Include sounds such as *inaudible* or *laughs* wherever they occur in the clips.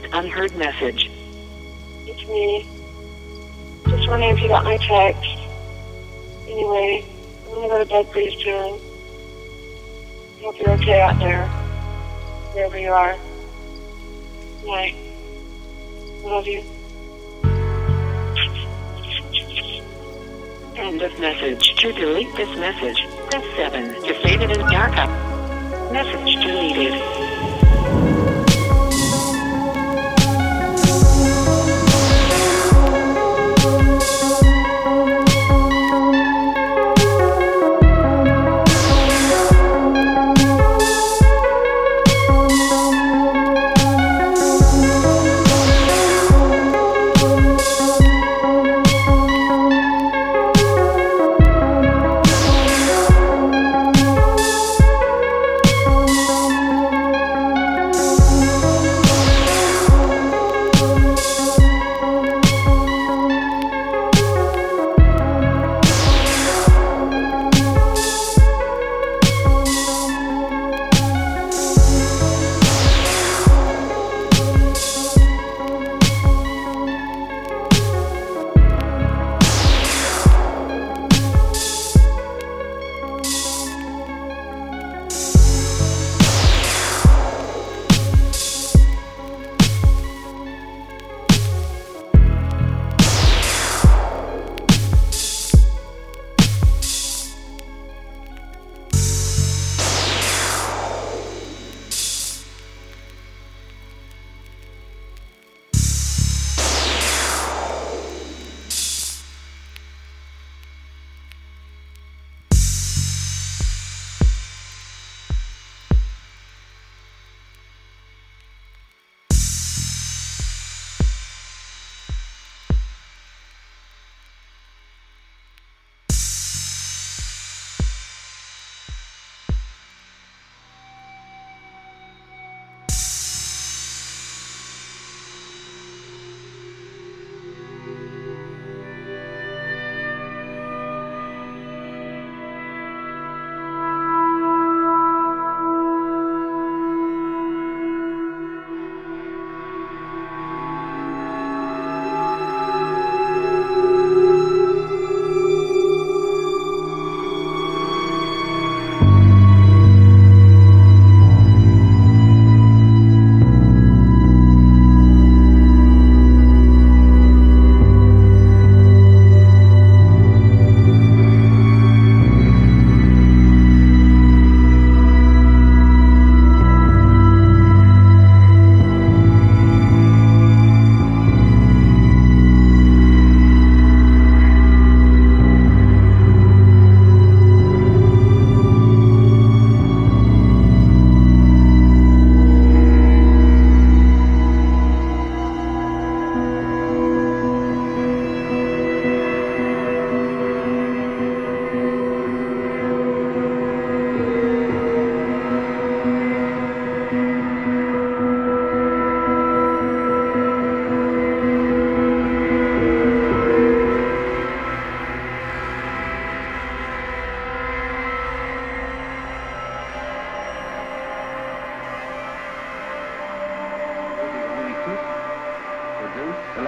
First unheard message. It's me. Just wondering if you got my text. Anyway, I'm gonna go to bed please, soon. Hope you're okay out there. Wherever you are. Night. Love you. End of message. To delete this message, press 7. To save it as backup. Message deleted.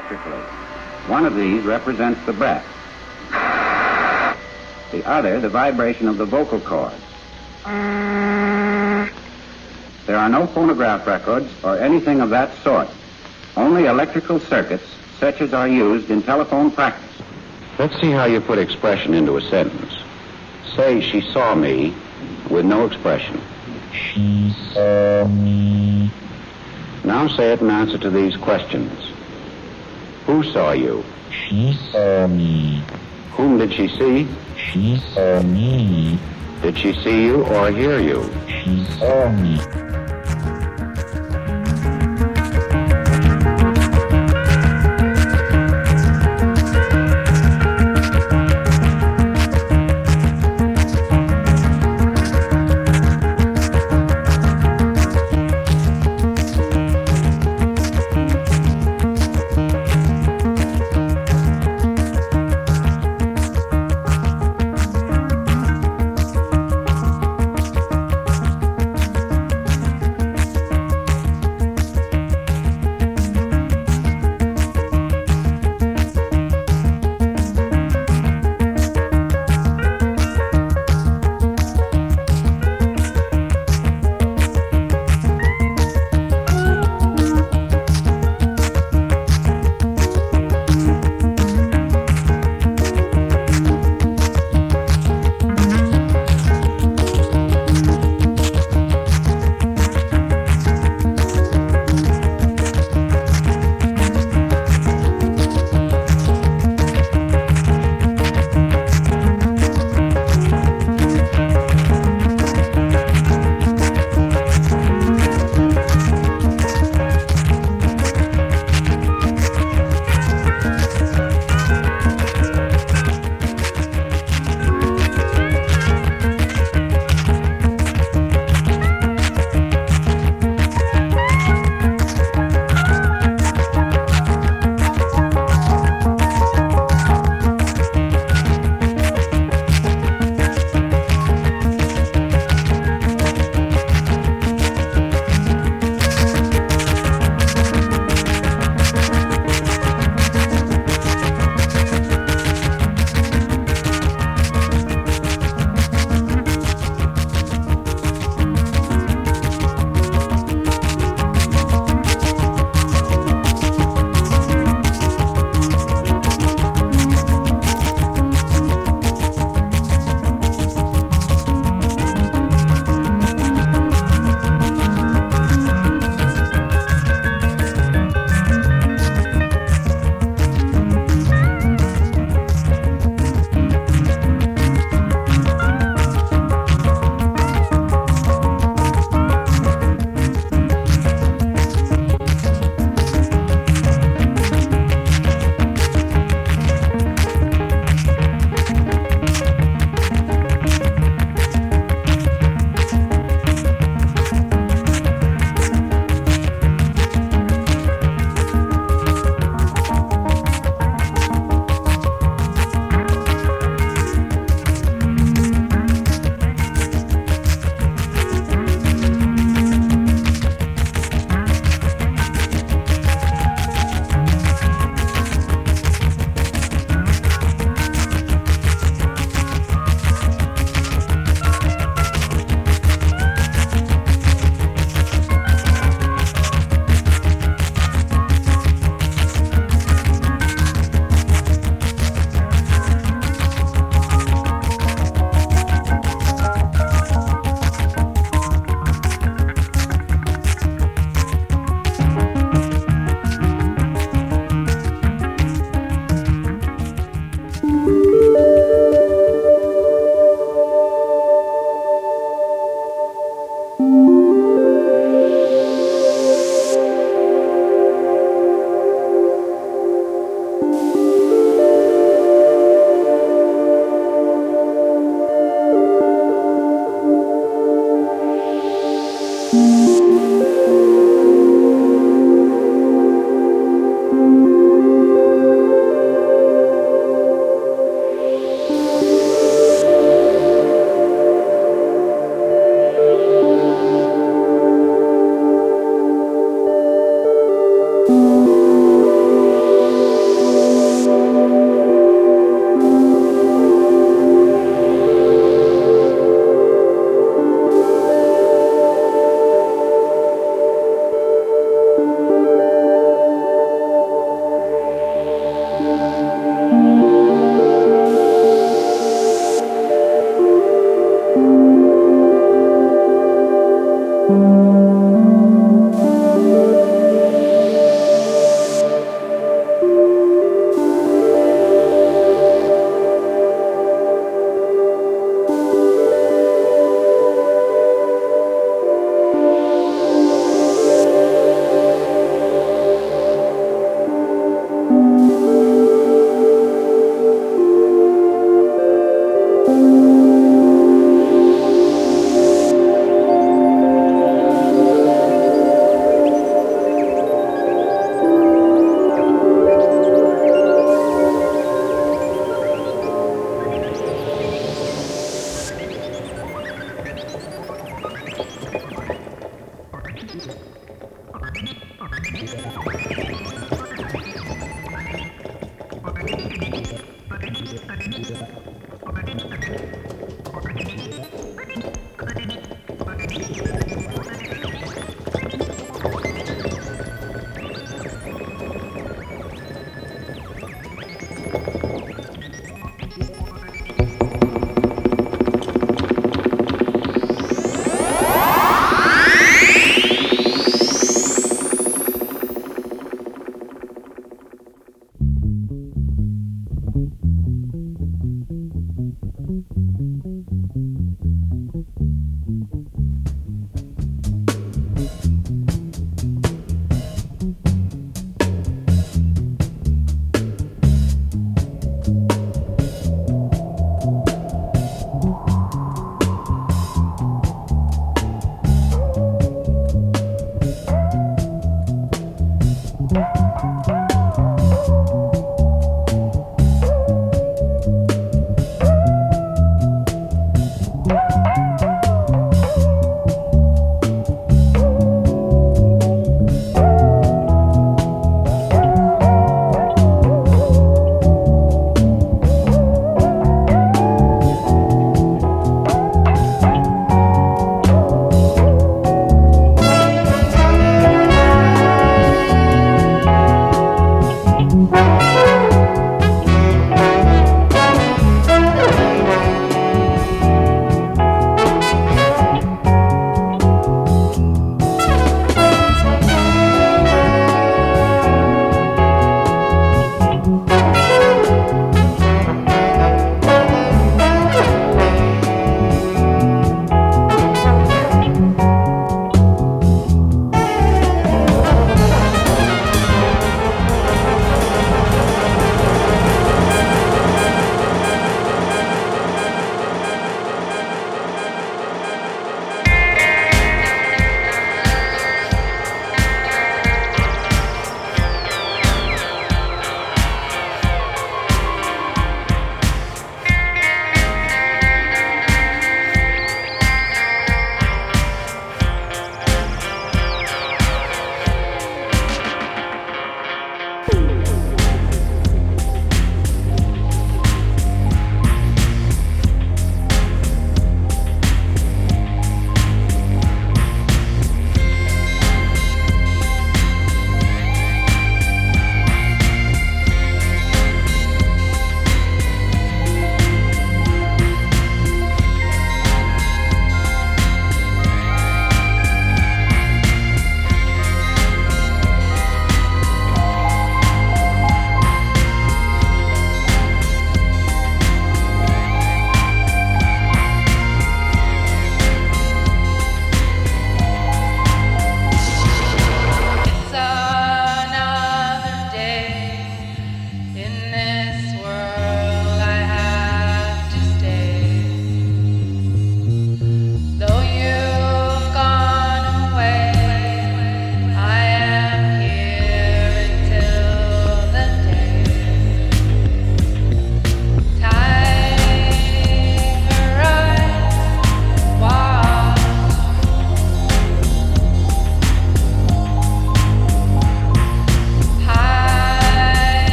Electrically. One of these represents the breath. The other, the vibration of the vocal cords. There are no phonograph records or anything of that sort. Only electrical circuits such as are used in telephone practice. Let's see how you put expression into a sentence. Say she saw me with no expression. She saw me. Now say it in answer to these questions. Who saw you? She saw um, me. Whom did she see? She saw um, me. Did she see you or hear you? She saw um, me.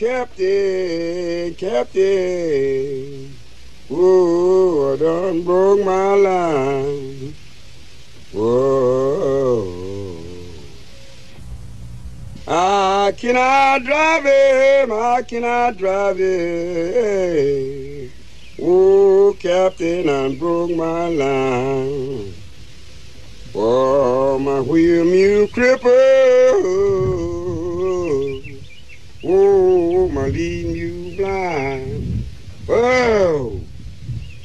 Captain, Captain. Whoa, I done broke my line. Whoa. I drive it? How can I drive it? Oh, Captain, I broke my line. Oh, my wheel mule cripple. Oh, lead mule blind. Whoa.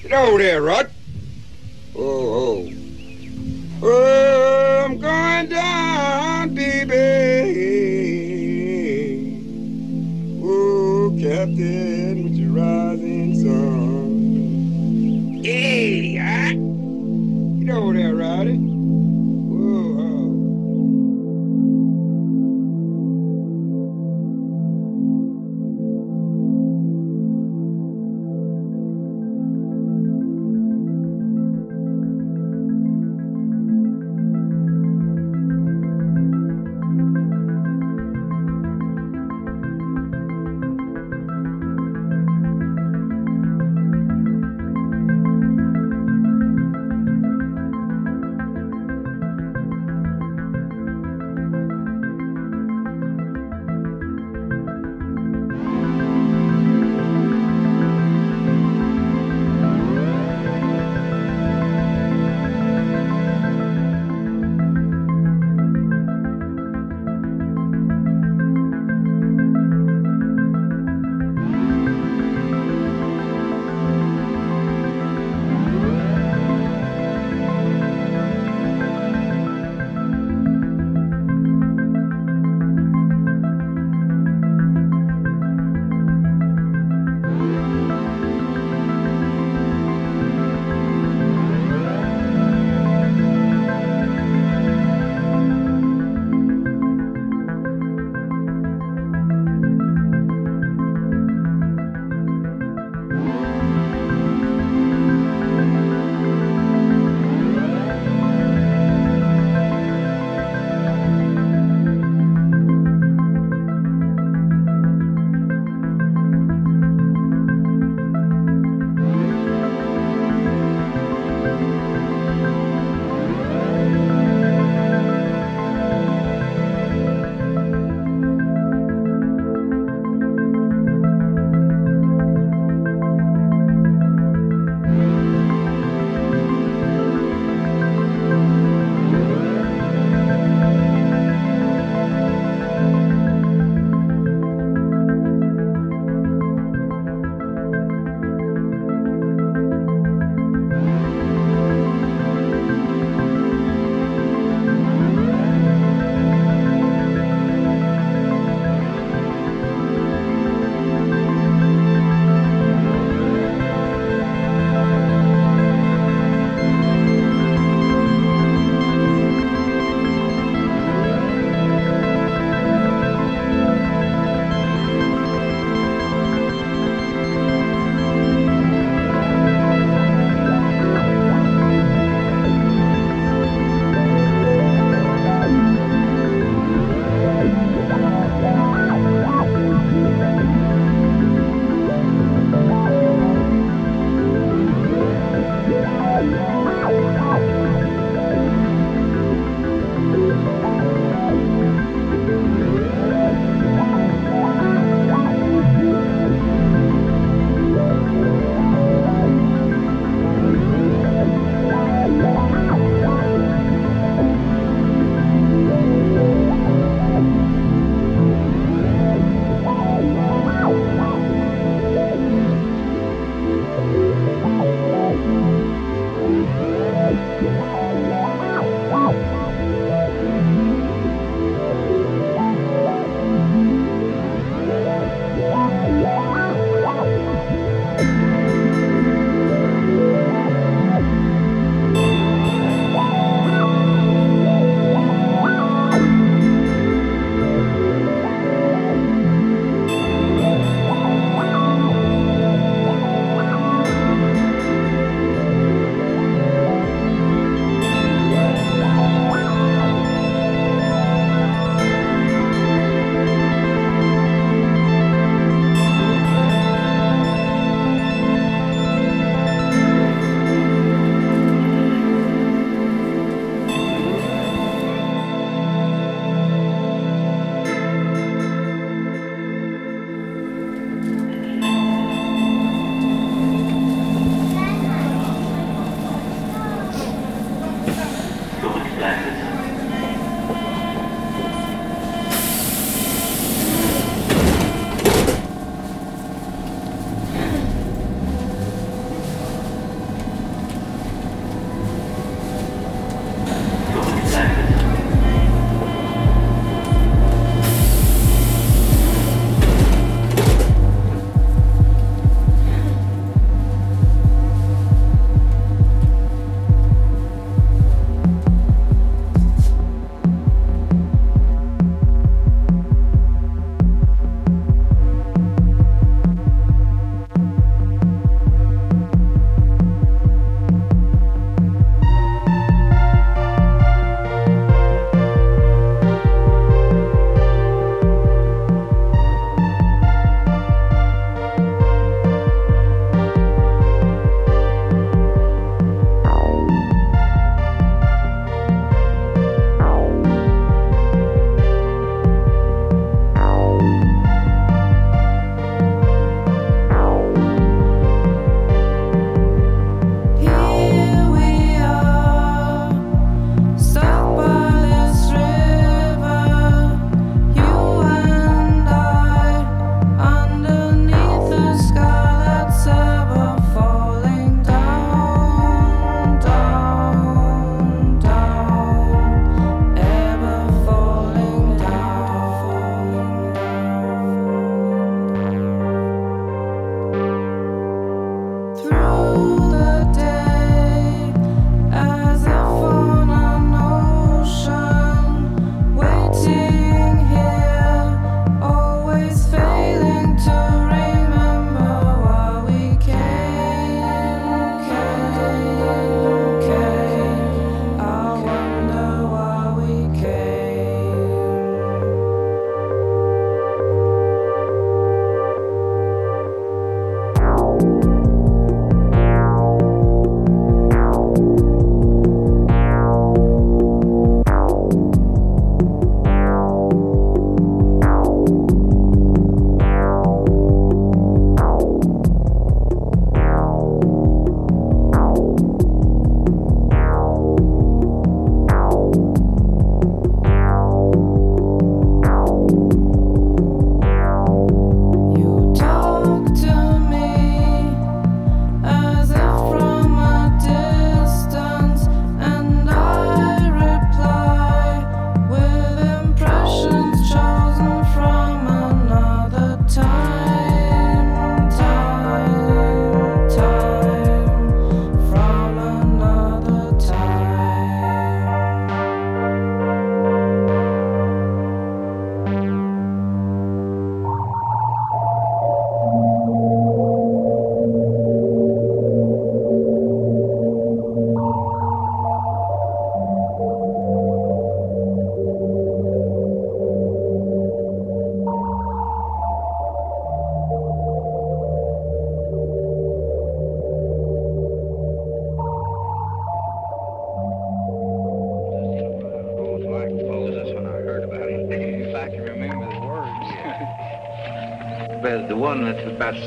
Get over there, Rut. Oh, oh. Oh, I'm going down, baby. Oh, Captain,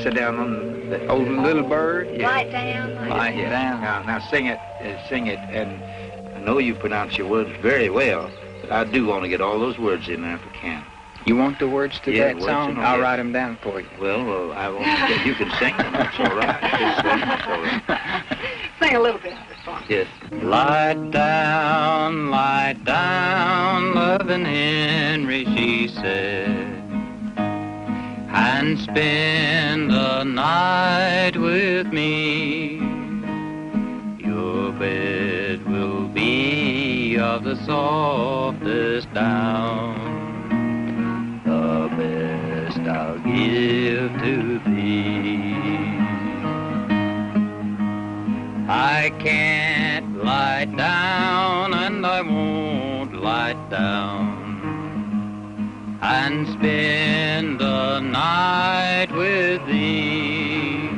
sit down on the old little bird. Yeah. Lie down. Lie Lie down. down. Now, now sing it, uh, sing it, and I know you pronounce your words very well, but I do want to get all those words in there if I can. You want the words to Yeah, that words song? I'll that. write them down for you. Well, well, I want to, you can sing them. That's all right. *laughs* Sing, that's all right. Sing a little bit of the song. Yes. Lie down, lie down, loving Henry, she said, and spend the night with me. Your bed will be of the softest down, the best I'll give to thee. I can't lie down and I won't lie down and spend the night with thee.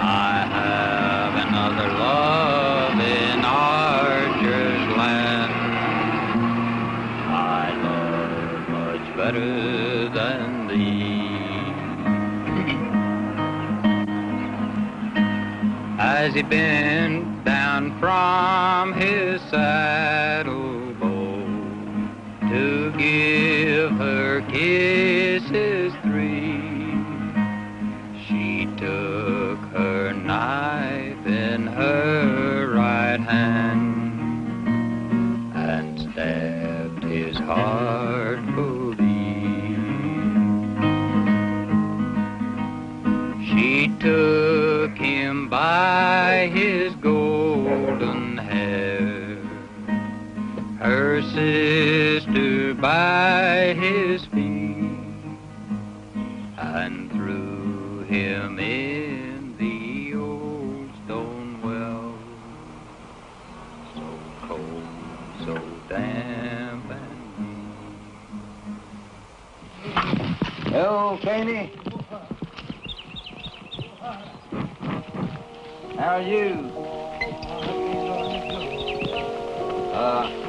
I have another love in Archer's land. I love much better than thee. As he bent down from his saddlebow to give her kisses three, she took her knife in her right hand and stabbed his heart full She took him by his her sister by his feet, and threw him in the old stone well. So cold, so damp and Hello, Caney. How are you? Uh,